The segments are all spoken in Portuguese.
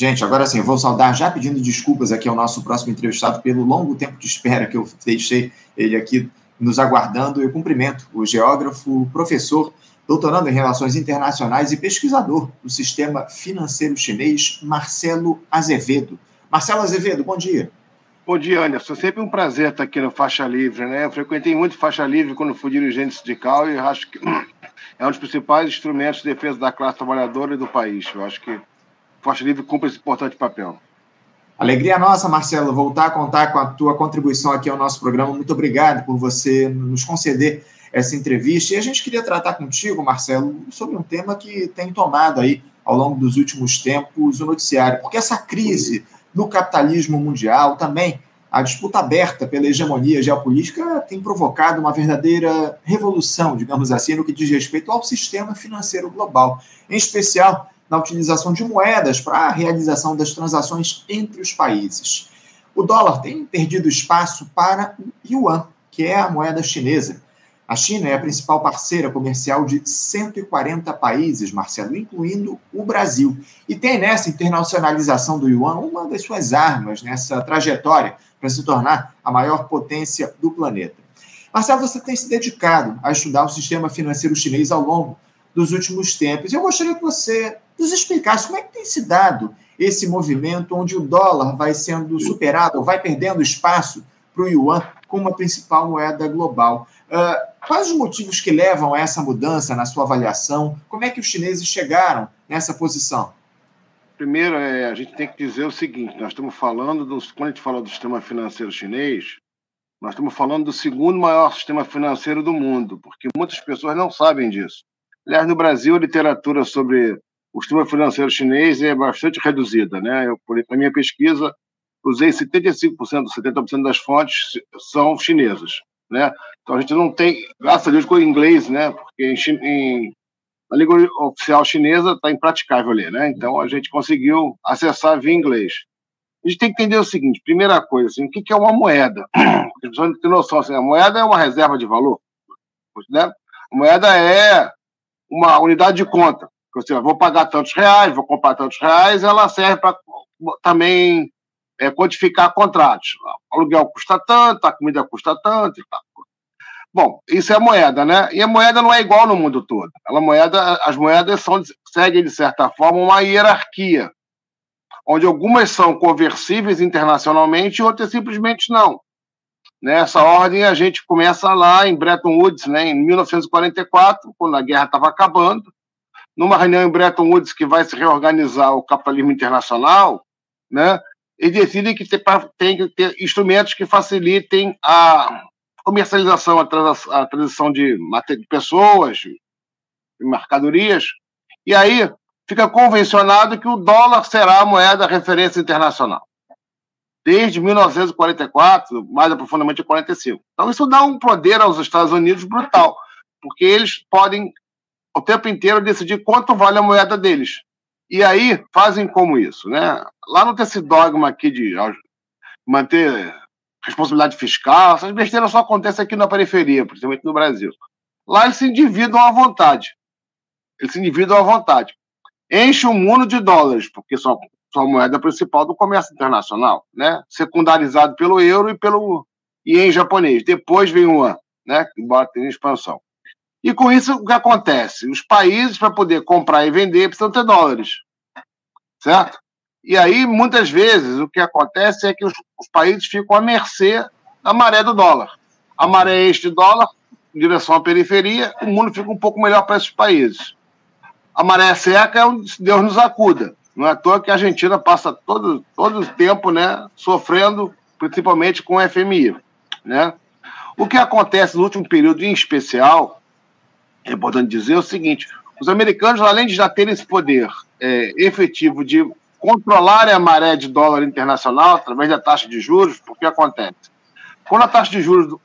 Gente, agora sim, eu vou saudar já pedindo desculpas aqui ao nosso próximo entrevistado pelo longo tempo de espera que eu deixei ele aqui nos aguardando. Eu cumprimento o geógrafo, professor, doutorando em Relações Internacionais e pesquisador do sistema financeiro chinês, Marcelo Azevedo. Marcelo Azevedo, bom dia. Bom dia, Anderson. Sempre um prazer estar aqui no Faixa Livre, né? Eu frequentei muito Faixa Livre quando fui dirigente sindical e acho que é um dos principais instrumentos de defesa da classe trabalhadora e do país. Eu acho que Faixa Livre cumpre esse importante papel. Alegria nossa, Marcelo, voltar a contar com a tua contribuição aqui ao nosso programa. Muito obrigado por você nos conceder essa entrevista. E a gente queria tratar contigo, Marcelo, sobre um tema que tem tomado aí, ao longo dos últimos tempos, o noticiário. Porque essa crise no capitalismo mundial também, a disputa aberta pela hegemonia geopolítica tem provocado uma verdadeira revolução, digamos assim, no que diz respeito ao sistema financeiro global. Em especial, na utilização de moedas para a realização das transações entre os países. O dólar tem perdido espaço para o yuan, que é a moeda chinesa. A China é a principal parceira comercial de 140 países, Marcelo, incluindo o Brasil. E tem nessa internacionalização do yuan uma das suas armas nessa trajetória para se tornar a maior potência do planeta. Marcelo, você tem se dedicado a estudar o sistema financeiro chinês ao longo dos últimos tempos. Eu gostaria que você nos explicasse como é que tem se dado esse movimento onde o dólar vai sendo superado, ou vai perdendo espaço para o yuan como a principal moeda global. Uh, quais os motivos que levam a essa mudança na sua avaliação? Como é que os chineses chegaram nessa posição? Primeiro, é, a gente tem que dizer o seguinte: nós estamos falando, dos, quando a gente fala do sistema financeiro chinês, nós estamos falando do segundo maior sistema financeiro do mundo, porque muitas pessoas não sabem disso. Aliás, no Brasil, a literatura sobre o sistema financeiro chinês é bastante reduzida. Né? Eu, na minha pesquisa, usei 75%, 70% das fontes são chinesas. Né? Então a gente não tem, graças a Deus, com o inglês, né? porque em, em, na língua oficial chinesa está impraticável ler. Né? Então a gente conseguiu acessar via inglês. A gente tem que entender o seguinte: primeira coisa, assim, o que é uma moeda? A pessoas não noção, assim, a moeda é uma reserva de valor. Né? A moeda é uma unidade de conta. Ou seja, vou pagar tantos reais, vou comprar tantos reais, ela serve para também é, codificar contratos. O aluguel custa tanto, a comida custa tanto e tal. Bom, isso é moeda, né? E a moeda não é igual no mundo todo. Ela moeda, as moedas são, seguem, de certa forma, uma hierarquia, onde algumas são conversíveis internacionalmente e outras simplesmente não. Nessa ordem, a gente começa lá em Bretton Woods, né, em 1944, quando a guerra estava acabando, numa reunião em Bretton Woods que vai se reorganizar o capitalismo internacional, né, eles decidem que tem que ter instrumentos que facilitem a comercialização, a, a transição de, de pessoas, de mercadorias, e aí fica convencionado que o dólar será a moeda referência internacional. Desde 1944, mais aprofundadamente em 45. Então, isso dá um poder aos Estados Unidos brutal, porque eles podem o tempo inteiro decidir quanto vale a moeda deles. E aí fazem como isso, né? Lá não tem esse dogma aqui de manter responsabilidade fiscal, essas besteiras só acontecem aqui na periferia, principalmente no Brasil. Lá eles se endividam à vontade. Eles se endividam à vontade. Enche o mundo de dólares, porque são a moeda principal do comércio internacional, né? Secundarizado pelo euro e pelo ien japonês. Depois vem o yuan, né? Embora tenha expansão. E com isso, o que acontece? Os países, para poder comprar e vender, precisam ter dólares. Certo? E aí, muitas vezes, o que acontece é que os, os países ficam à mercê da maré do dólar. A maré é este dólar, em direção à periferia, o mundo fica um pouco melhor para esses países. A maré seca é onde Deus nos acuda. Não é à toa que a Argentina passa todo, todo o tempo né, sofrendo, principalmente com o FMI. Né? O que acontece no último período, em especial, é importante dizer o seguinte: os americanos, além de já terem esse poder é, efetivo de controlar a maré de dólar internacional através da taxa de juros, porque acontece? Quando a taxa de juros do,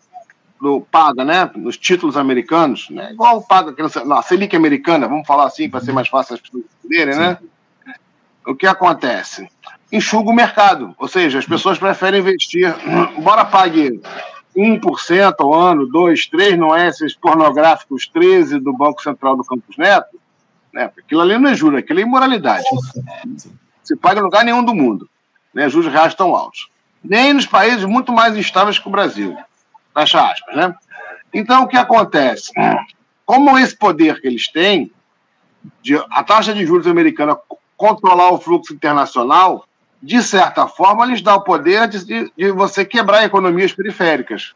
do paga, né, nos títulos americanos, né, igual paga na Selic americana, vamos falar assim para ser mais fácil as pessoas entenderem, né? O que acontece? Enxuga o mercado, ou seja, as pessoas preferem investir, embora pague 1% ao ano, 2%, 3%, não é esses pornográficos 13% do Banco Central do Campos Neto, né? aquilo ali não é juro, aquilo é imoralidade. se paga em lugar nenhum do mundo. Né? Juros reais tão altos. Nem nos países muito mais instáveis que o Brasil. Fecha aspas, né? Então, o que acontece? Como esse poder que eles têm, de, a taxa de juros americana controlar o fluxo internacional, de certa forma, lhes dá o poder de, de você quebrar economias periféricas.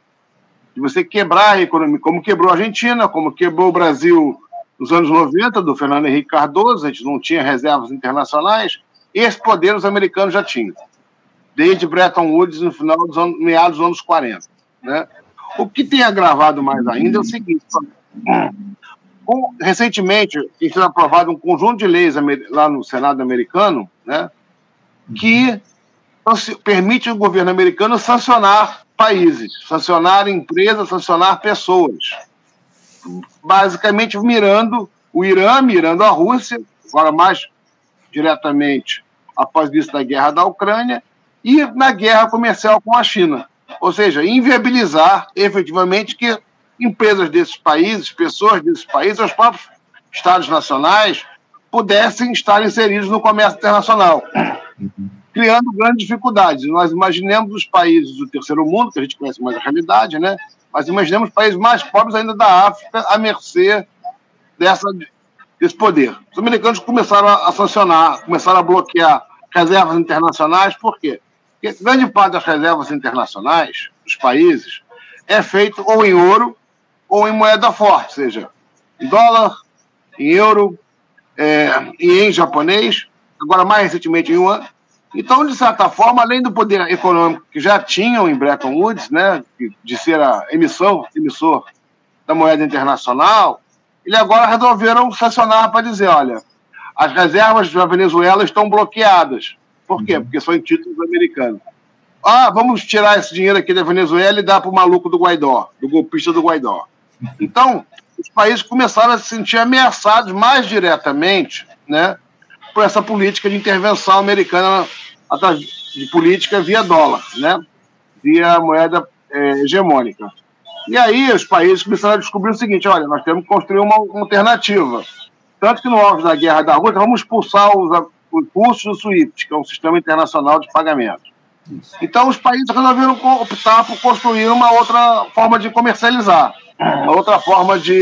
De você quebrar a economia, como quebrou a Argentina, como quebrou o Brasil nos anos 90, do Fernando Henrique Cardoso, a gente não tinha reservas internacionais, esse poder os americanos já tinham, desde Bretton Woods no final dos anos, meados dos anos 40. Né? O que tem agravado mais ainda é o seguinte: recentemente, tem sido aprovado um conjunto de leis lá no Senado americano, né, que permite o governo americano sancionar países, sancionar empresas, sancionar pessoas. Basicamente mirando o Irã, mirando a Rússia, agora mais diretamente após isso da guerra da Ucrânia, e na guerra comercial com a China. Ou seja, inviabilizar efetivamente que empresas desses países, pessoas desses países, os próprios estados nacionais, pudessem estar inseridos no comércio internacional, criando grandes dificuldades. Nós imaginemos os países do terceiro mundo, que a gente conhece mais a realidade, né? mas imaginemos países mais pobres ainda da África à mercê dessa, desse poder. Os americanos começaram a sancionar, começaram a bloquear reservas internacionais, por quê? Porque grande parte das reservas internacionais dos países é feito ou em ouro ou em moeda forte, seja em dólar, em euro é, e em japonês, agora mais recentemente em yuan. Então, de certa forma, além do poder econômico que já tinham em Bretton Woods, né, de ser a emissão, emissor da moeda internacional, eles agora resolveram sancionar para dizer, olha, as reservas da Venezuela estão bloqueadas. Por quê? Uhum. Porque são em títulos americanos. Ah, vamos tirar esse dinheiro aqui da Venezuela e dar para o maluco do Guaidó, do golpista do Guaidó. Então, os países começaram a se sentir ameaçados mais diretamente né, por essa política de intervenção americana de política via dólar, né, via moeda é, hegemônica. E aí os países começaram a descobrir o seguinte: olha, nós temos que construir uma, uma alternativa. Tanto que no auge da guerra da Rússia, vamos expulsar os, os custos do SWIFT, que é um sistema internacional de pagamento. Então os países resolveram optar por construir uma outra forma de comercializar uma outra forma de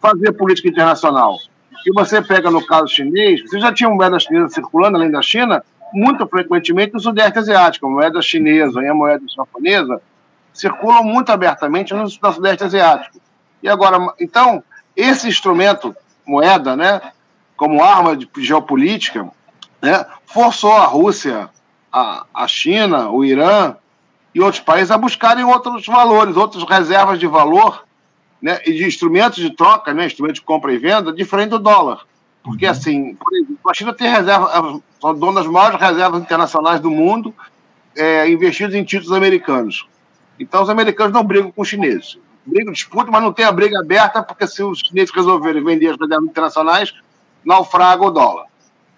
fazer política internacional. E você pega no caso chinês, você já tinha moeda chinesa circulando além da China, muito frequentemente no Sudeste Asiático. A moeda chinesa e a moeda japonesa circulam muito abertamente no, Sudeste Asiático. E agora, então, esse instrumento, moeda, né, como arma de geopolítica, né, forçou a Rússia, a, a China, o Irã, e outros países a buscarem outros valores, outras reservas de valor né, e de instrumentos de troca, né, instrumentos de compra e venda, diferente do dólar. Porque, uhum. assim, por exemplo, a China tem reserva, são dona das maiores reservas internacionais do mundo, é, investidas em títulos americanos. Então, os americanos não brigam com os chineses. Brigam, disputam, mas não tem a briga aberta, porque se os chineses resolverem vender as reservas internacionais, naufraga o dólar.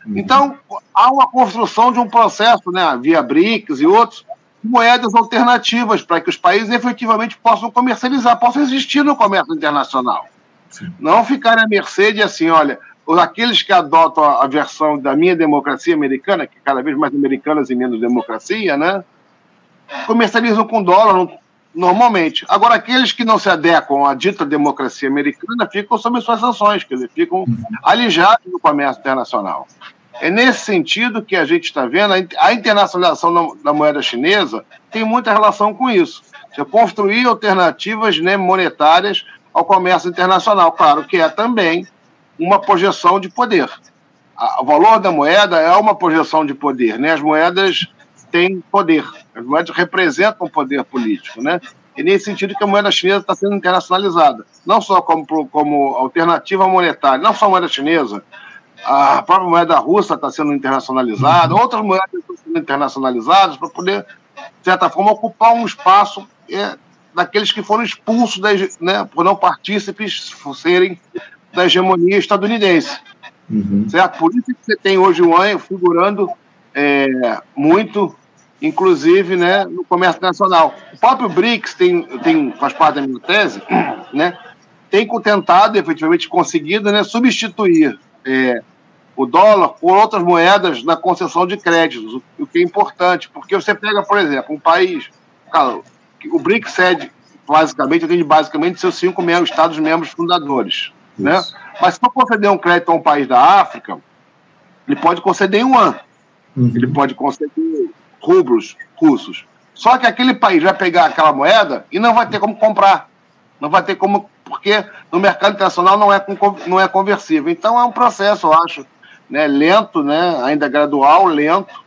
Uhum. Então, há uma construção de um processo, né, via BRICS e outros, moedas alternativas para que os países efetivamente possam comercializar, possam existir no comércio internacional. Sim. Não ficar à mercê de assim, olha, aqueles que adotam a versão da minha democracia americana, que cada vez mais americanas e menos democracia, né? Comercializam com dólar normalmente. Agora, aqueles que não se adequam à dita democracia americana ficam sob suas sanções, quer dizer, ficam alijados do comércio internacional. É nesse sentido que a gente está vendo a internacionalização da moeda chinesa tem muita relação com isso. Construir alternativas né, monetárias ao comércio internacional. Claro que é também uma projeção de poder. O valor da moeda é uma projeção de poder. Né? As moedas têm poder. As moedas representam poder político. Né? E nesse sentido que a moeda chinesa está sendo internacionalizada. Não só como, como alternativa monetária, não só a moeda chinesa, a própria moeda russa está sendo internacionalizada, uhum. outras moedas estão sendo internacionalizadas para poder, de certa forma, ocupar um espaço é, daqueles que foram expulsos da, né, por não partícipes serem da hegemonia estadunidense. Uhum. Certo? Por isso que você tem hoje o AN figurando é, muito, inclusive né, no comércio internacional. O próprio BRICS tem, tem, faz parte da minha tese, né, tem tentado, efetivamente conseguido, né, substituir é, o dólar por outras moedas na concessão de créditos, o que é importante, porque você pega, por exemplo, um país, cara, o BRICS cede basicamente, atende basicamente seus cinco membros, estados membros fundadores, né? Mas se for conceder um crédito a um país da África, ele pode conceder em um ano, uhum. ele pode conceder rublos russos. Só que aquele país vai pegar aquela moeda e não vai ter como comprar, não vai ter como porque no mercado internacional não é, não é conversível. Então é um processo, eu acho, né, lento, né, ainda gradual, lento,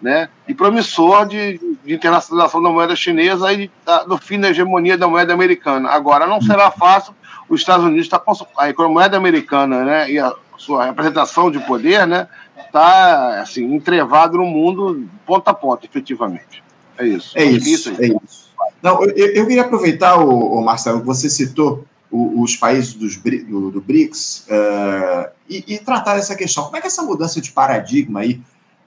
né, e promissor de, de internacionalização da moeda chinesa e do fim da hegemonia da moeda americana. Agora, não será fácil, os Estados Unidos está a moeda americana né, e a sua representação de poder né, está assim, entrevado no mundo ponta a ponta, efetivamente. É isso. É isso, isso, é isso. Não, eu, eu queria aproveitar, o, o Marcelo, que você citou os países dos, do, do BRICS uh, e, e, tratar essa questão. Como é que essa mudança de paradigma aí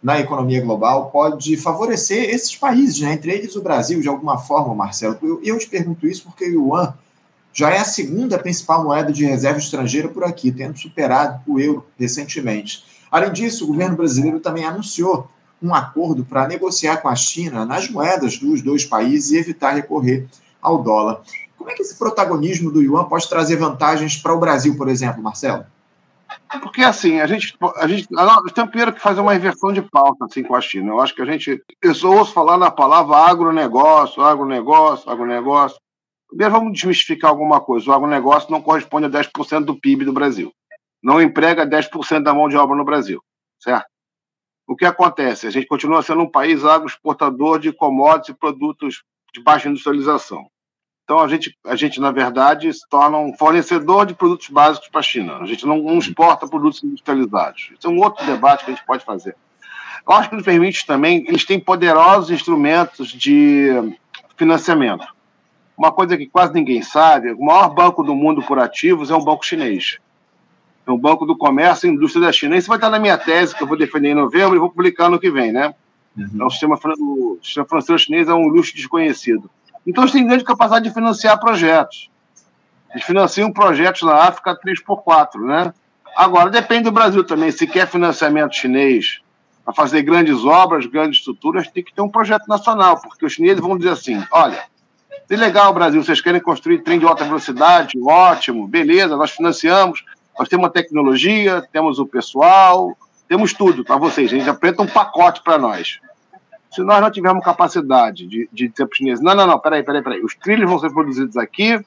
na economia global pode favorecer esses países, né? entre eles o Brasil, de alguma forma, Marcelo? Eu, eu te pergunto isso porque o Yuan já é a segunda principal moeda de reserva estrangeira por aqui, tendo superado o euro recentemente. Além disso, o governo brasileiro também anunciou um acordo para negociar com a China nas moedas dos dois países e evitar recorrer ao dólar. Como é que esse protagonismo do Yuan pode trazer vantagens para o Brasil, por exemplo, Marcelo? Porque assim, a gente, a gente nós temos primeiro que fazer uma inversão de pauta assim, com a China. Eu acho que a gente. Eu só ouço falar na palavra agronegócio, agronegócio, agronegócio. Primeiro vamos desmistificar alguma coisa. O agronegócio não corresponde a 10% do PIB do Brasil. Não emprega 10% da mão de obra no Brasil. Certo? O que acontece? A gente continua sendo um país agroexportador de commodities e produtos de baixa industrialização. Então, a gente, a gente, na verdade, se torna um fornecedor de produtos básicos para a China. A gente não, não, exporta produtos industrializados. Isso é um outro debate que a gente pode fazer. Eu acho que nos permite também, eles têm poderosos instrumentos de financiamento. Uma coisa que quase ninguém sabe, o maior banco do mundo por ativos é um banco chinês. É um banco do comércio e indústria da China. Isso vai estar na minha tese, que eu vou defender em novembro e vou publicar no que vem, né? Uhum. É o, sistema, o sistema financeiro chinês é um luxo desconhecido. Então, eles têm grande capacidade de financiar projetos. Eles financiam projetos na África 3x4, né? Agora, depende do Brasil também. Se quer financiamento chinês para fazer grandes obras, grandes estruturas, tem que ter um projeto nacional, porque os chineses vão dizer assim: olha, se legal, Brasil, vocês querem construir trem de alta velocidade, ótimo, beleza, nós financiamos, nós temos a tecnologia, temos o pessoal, temos tudo para vocês. A gente apresenta um pacote para nós. Se nós não tivermos capacidade de, de dizer para os chineses, não, não, não, peraí, peraí, peraí, os trilhos vão ser produzidos aqui,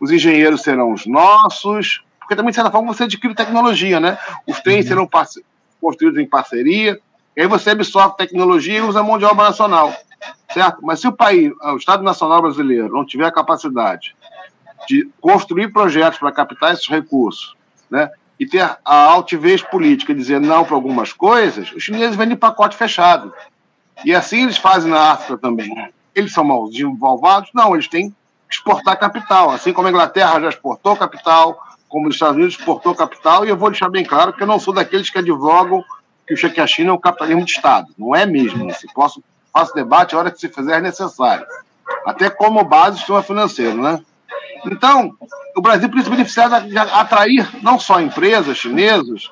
os engenheiros serão os nossos, porque também, de certa forma, você adquire tecnologia, né? Os trens serão construídos em parceria, e aí você absorve tecnologia e usa mão de obra nacional, certo? Mas se o país, o Estado Nacional Brasileiro, não tiver a capacidade de construir projetos para captar esses recursos, né? E ter a altivez política, dizer não para algumas coisas, os chineses vendem pacote fechado. E assim eles fazem na África também. Eles são mal desenvolvados? Não, eles têm que exportar capital. Assim como a Inglaterra já exportou capital, como os Estados Unidos exportou capital, e eu vou deixar bem claro que eu não sou daqueles que advogam que o cheque a China é um capitalismo de Estado. Não é mesmo. Se posso, faço debate a hora que se fizer necessário. Até como base do sistema financeiro, né? Então, o Brasil precisa beneficiar de atrair não só empresas chinesas,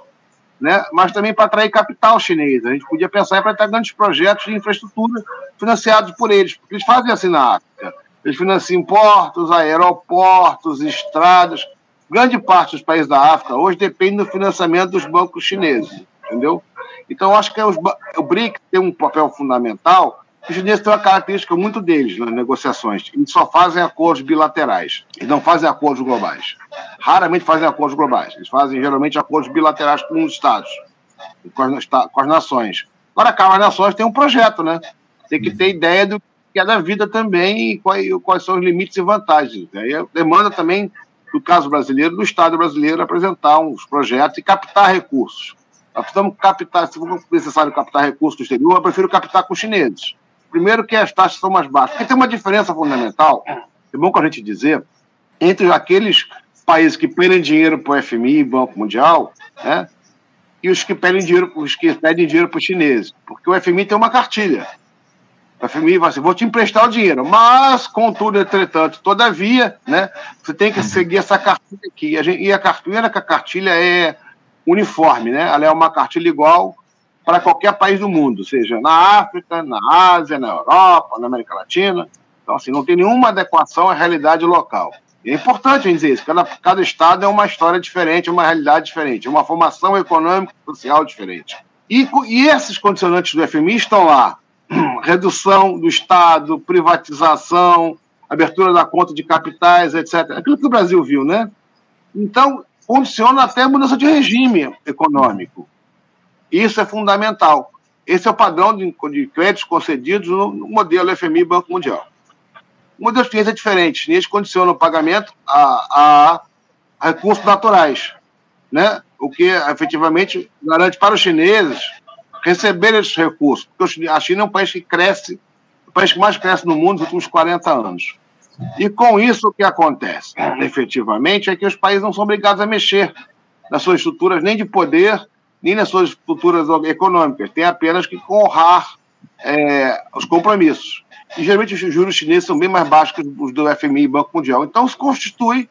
né, mas também para atrair capital chinês. A gente podia pensar para grandes projetos de infraestrutura financiados por eles, porque eles fazem assim na África. Eles financiam portos, aeroportos, estradas. Grande parte dos países da África hoje depende do financiamento dos bancos chineses, entendeu? Então, acho que os, o BRIC tem um papel fundamental os chineses têm uma característica muito deles nas negociações. Eles só fazem acordos bilaterais. Eles não fazem acordos globais. Raramente fazem acordos globais. Eles fazem geralmente acordos bilaterais com os estados, com as, com as nações. Agora, cada nações tem um projeto, né? Tem que ter ideia do que é da vida também e quais, quais são os limites e vantagens. Aí demanda também, no caso brasileiro, do Estado brasileiro apresentar uns projetos e captar recursos. Nós precisamos captar, se for necessário captar recursos do exterior, eu prefiro captar com os chineses. Primeiro que as taxas são mais baixas. Porque tem uma diferença fundamental, é bom que a gente dizer, entre aqueles países que pedem dinheiro para o FMI, Banco Mundial, né, e os que pedem dinheiro, os que pedem dinheiro para os chineses. Porque o FMI tem uma cartilha. O FMI vai assim, vou te emprestar o dinheiro, mas, contudo, entretanto, todavia, né, você tem que seguir essa cartilha aqui. E a, gente, e a cartilha, a cartilha é uniforme, né? Ela é uma cartilha igual para qualquer país do mundo, seja na África, na Ásia, na Europa, na América Latina. Então, assim, não tem nenhuma adequação à realidade local. É importante dizer isso, cada, cada estado é uma história diferente, uma realidade diferente, é uma formação econômica e social diferente. E, e esses condicionantes do FMI estão lá. Redução do Estado, privatização, abertura da conta de capitais, etc. Aquilo que o Brasil viu, né? Então, condiciona até a mudança de regime econômico. Isso é fundamental. Esse é o padrão de, de créditos concedidos no, no modelo FMI Banco Mundial. O modelo chinês é diferente. Chinês condiciona o pagamento a, a recursos naturais, né? o que efetivamente garante para os chineses receber esses recursos. Porque a China é um país que cresce, o país que mais cresce no mundo nos últimos 40 anos. E com isso, o que acontece, efetivamente, é que os países não são obrigados a mexer nas suas estruturas nem de poder, nem nas suas estruturas econômicas. Tem apenas que honrar é, os compromissos. E geralmente os juros chineses são bem mais baixos que os do FMI e Banco Mundial. Então se constitui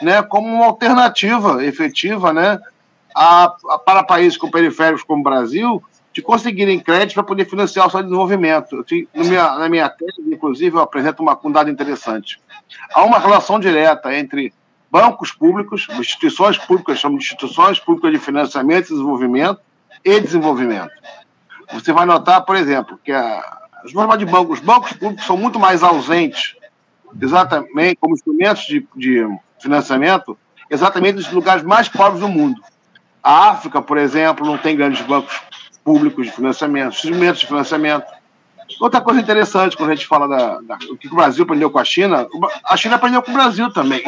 né, como uma alternativa efetiva né, a, a, para países com periféricos como o Brasil de conseguirem crédito para poder financiar o seu desenvolvimento. Eu, minha, na minha tese, inclusive, eu apresento uma, um dado interessante. Há uma relação direta entre bancos públicos, instituições públicas, chamam de instituições públicas de financiamento desenvolvimento e desenvolvimento. Você vai notar, por exemplo, que a, de bancos, os bancos públicos são muito mais ausentes, exatamente como instrumentos de, de financiamento, exatamente nos lugares mais pobres do mundo. A África, por exemplo, não tem grandes bancos públicos de financiamento, instrumentos de financiamento. Outra coisa interessante quando a gente fala da, da, do que o Brasil aprendeu com a China, a China aprendeu com o Brasil também.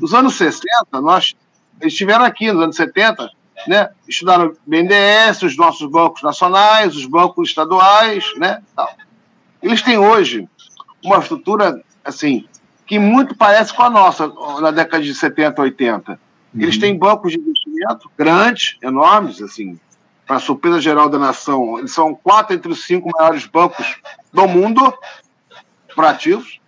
Nos anos 60, nós, eles estiveram aqui nos anos 70, né, estudaram BNDES, os nossos bancos nacionais, os bancos estaduais, né, tal. Eles têm hoje uma estrutura, assim, que muito parece com a nossa, na década de 70, 80. Eles uhum. têm bancos de investimento grandes, enormes, assim, para a surpresa geral da nação, eles são quatro entre os cinco maiores bancos do mundo para ativos.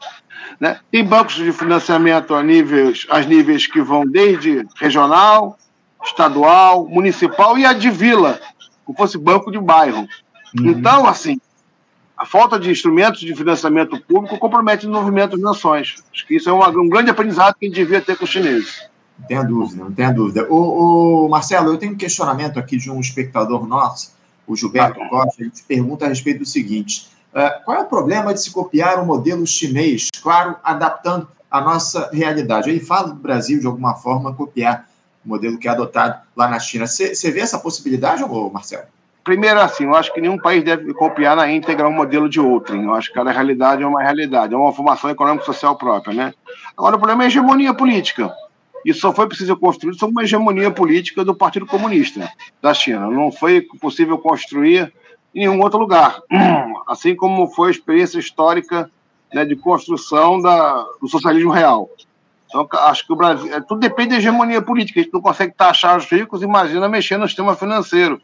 Né? Tem bancos de financiamento a níveis, a níveis que vão desde regional, estadual, municipal e a de vila, como fosse banco de bairro. Uhum. Então, assim, a falta de instrumentos de financiamento público compromete o desenvolvimento das nações. Acho que isso é uma, um grande aprendizado que a gente devia ter com os chineses. Não tenha dúvida, não tenha dúvida. O, o, Marcelo, eu tenho um questionamento aqui de um espectador nosso, o Gilberto ah, Costa, ele pergunta a respeito do seguinte: uh, qual é o problema de se copiar o um modelo chinês, claro, adaptando a nossa realidade? Ele fala do Brasil, de alguma forma, copiar o modelo que é adotado lá na China. Você vê essa possibilidade, ou Marcelo? Primeiro, assim, eu acho que nenhum país deve copiar na íntegra um modelo de outro. Eu acho que cada realidade é uma realidade, é uma formação econômico-social própria, né? Agora, o problema é a hegemonia política. Isso só foi preciso construir sob uma hegemonia política do Partido Comunista da China. Não foi possível construir em nenhum outro lugar. Assim como foi a experiência histórica né, de construção da, do socialismo real. Então, acho que o Brasil. É, tudo depende da hegemonia política. A gente não consegue taxar os ricos, imagina mexer no sistema financeiro.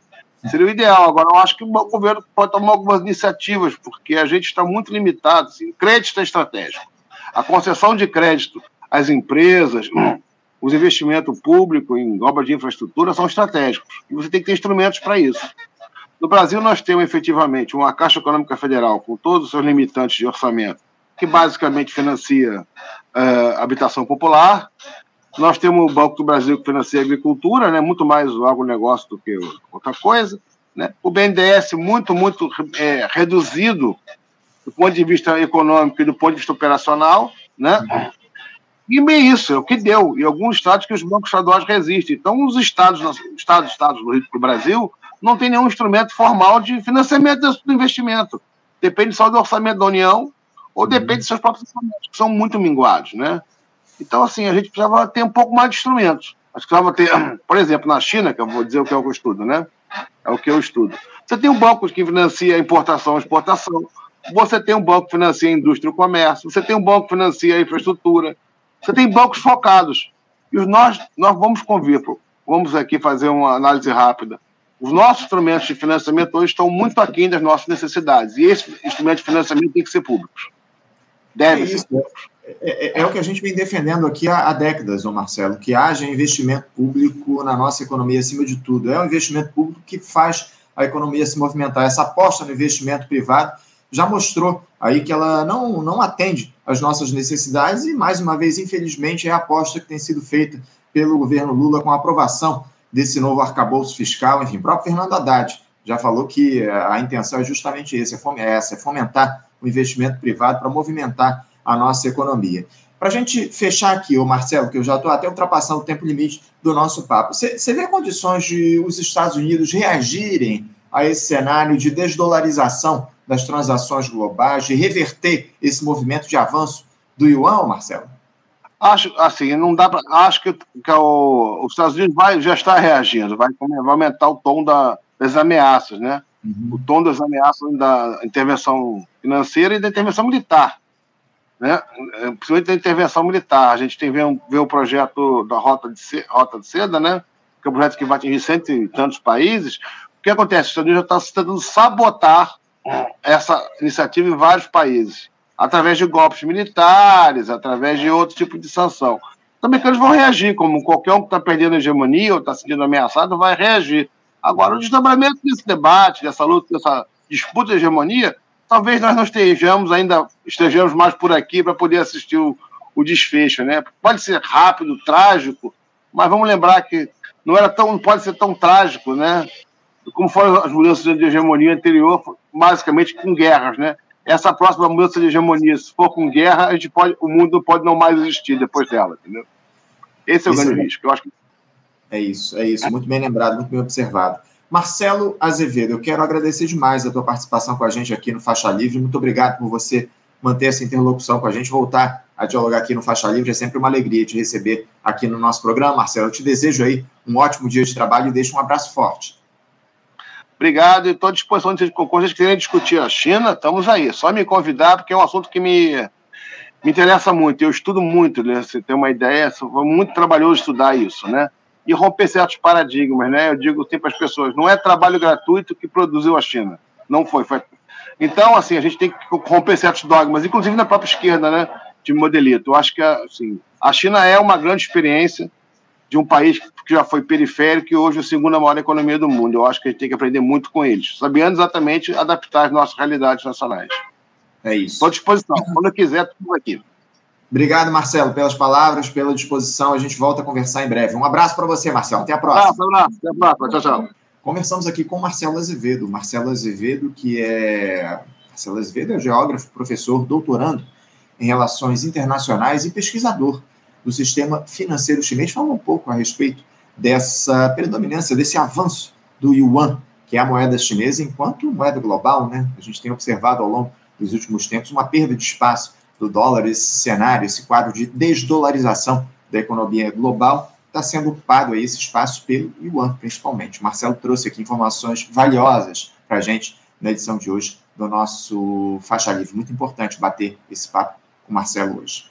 Seria o ideal. Agora, eu acho que o governo pode tomar algumas iniciativas, porque a gente está muito limitado. Assim. Crédito é estratégico. A concessão de crédito às empresas, os investimentos públicos em obras de infraestrutura são estratégicos. E você tem que ter instrumentos para isso. No Brasil, nós temos efetivamente uma Caixa Econômica Federal, com todos os seus limitantes de orçamento, que basicamente financia uh, habitação popular. Nós temos o Banco do Brasil, que financia a agricultura, né, muito mais o agronegócio do que outra coisa. Né? O BNDES, muito, muito é, reduzido do ponto de vista econômico e do ponto de vista operacional. Né? E bem isso, é o que deu. E alguns estados que os bancos estaduais resistem. Então, os estados, estados, estados do Rio do Brasil, não tem nenhum instrumento formal de financiamento do investimento. Depende só do orçamento da União ou depende dos seus próprios instrumentos, que são muito minguados, né? Então, assim, a gente precisava ter um pouco mais de instrumentos. Acho que precisava ter, por exemplo, na China, que eu vou dizer o que é o que eu estudo, né? É o que eu estudo. Você tem um banco que financia importação e exportação, você tem um banco que financia indústria e comércio, você tem um banco que financia infraestrutura, você tem bancos focados. E nós, nós vamos convir, vamos aqui fazer uma análise rápida. Os nossos instrumentos de financiamento hoje estão muito aquém das nossas necessidades. E esse instrumento de financiamento tem que ser públicos. Deve é ser públicos. é, é, é, o que a gente vem defendendo aqui há, há décadas, ô Marcelo, que haja investimento público na nossa economia acima de tudo. É um investimento público que faz a economia se movimentar. Essa aposta no investimento privado já mostrou aí que ela não, não atende às nossas necessidades e, mais uma vez, infelizmente, é a aposta que tem sido feita pelo governo Lula com a aprovação desse novo arcabouço fiscal. Enfim, o próprio Fernando Haddad já falou que a intenção é justamente esse, é essa, é fomentar o investimento privado para movimentar a nossa economia. Para a gente fechar aqui, ô Marcelo, que eu já estou até ultrapassando o tempo limite do nosso papo, você vê condições de os Estados Unidos reagirem a esse cenário de desdolarização das transações globais, de reverter esse movimento de avanço do yuan, Marcelo? Acho, assim, não dá para. Acho que, que o, os Estados Unidos vai, já está reagindo, vai, vai aumentar o tom da, das ameaças, né? Uhum. O tom das ameaças da intervenção financeira e da intervenção militar né? É, principalmente da intervenção militar. A gente tem um, ver o projeto da Rota de, Seda, Rota de Seda, né? que é um projeto que vai atingir cento e tantos países. O que acontece? Os Estados Unidos já está tentando sabotar essa iniciativa em vários países, através de golpes militares, através de outro tipo de sanção. Também que eles vão reagir, como qualquer um que está perdendo hegemonia ou está se sentindo ameaçado vai reagir. Agora, o desdobramento desse debate, dessa luta, dessa disputa de hegemonia, talvez nós não estejamos ainda estejamos mais por aqui para poder assistir o, o, desfecho, né? Pode ser rápido, trágico, mas vamos lembrar que não era tão, não pode ser tão trágico, né? Como foram as mudanças de hegemonia anterior, basicamente com guerras, né? Essa próxima mudança de hegemonia, se for com guerra, a gente pode, o mundo pode não mais existir depois dela, entendeu? Esse é o Esse grande é... risco. Eu acho que... É isso, é isso. Muito bem lembrado, muito bem observado. Marcelo Azevedo, eu quero agradecer demais a tua participação com a gente aqui no Faixa Livre. Muito obrigado por você manter essa interlocução com a gente, voltar a dialogar aqui no Faixa Livre. É sempre uma alegria te receber aqui no nosso programa, Marcelo. Eu te desejo aí um ótimo dia de trabalho e deixo um abraço forte. Obrigado, estou à disposição de vocês que querem discutir a China, estamos aí. Só me convidar, porque é um assunto que me, me interessa muito. Eu estudo muito, né? Você tem uma ideia, foi muito trabalhoso estudar isso, né? e romper certos paradigmas, né? Eu digo sempre às pessoas, não é trabalho gratuito que produziu a China, não foi, foi. Então, assim, a gente tem que romper certos dogmas, inclusive na própria esquerda, né? De modelito. Eu acho que, assim, a China é uma grande experiência de um país que já foi periférico e hoje é a segunda maior economia do mundo. Eu acho que a gente tem que aprender muito com eles, sabendo exatamente adaptar as nossas realidades nacionais. É isso. Estou à disposição. Quando quiser, tudo aqui. Obrigado, Marcelo, pelas palavras, pela disposição. A gente volta a conversar em breve. Um abraço para você, Marcelo. Até a próxima. Um abraço, até a próxima. Tchau, tchau. Conversamos aqui com Marcelo Azevedo. Marcelo Azevedo, que é. Marcelo Azevedo é geógrafo, professor, doutorando em relações internacionais e pesquisador do sistema financeiro chinês. Fala um pouco a respeito dessa predominância, desse avanço do yuan, que é a moeda chinesa, enquanto moeda global, né? A gente tem observado ao longo dos últimos tempos uma perda de espaço do dólar, esse cenário, esse quadro de desdolarização da economia global, está sendo ocupado aí esse espaço pelo yuan, principalmente. O Marcelo trouxe aqui informações valiosas para a gente na edição de hoje do nosso Faixa Livre. Muito importante bater esse papo com o Marcelo hoje.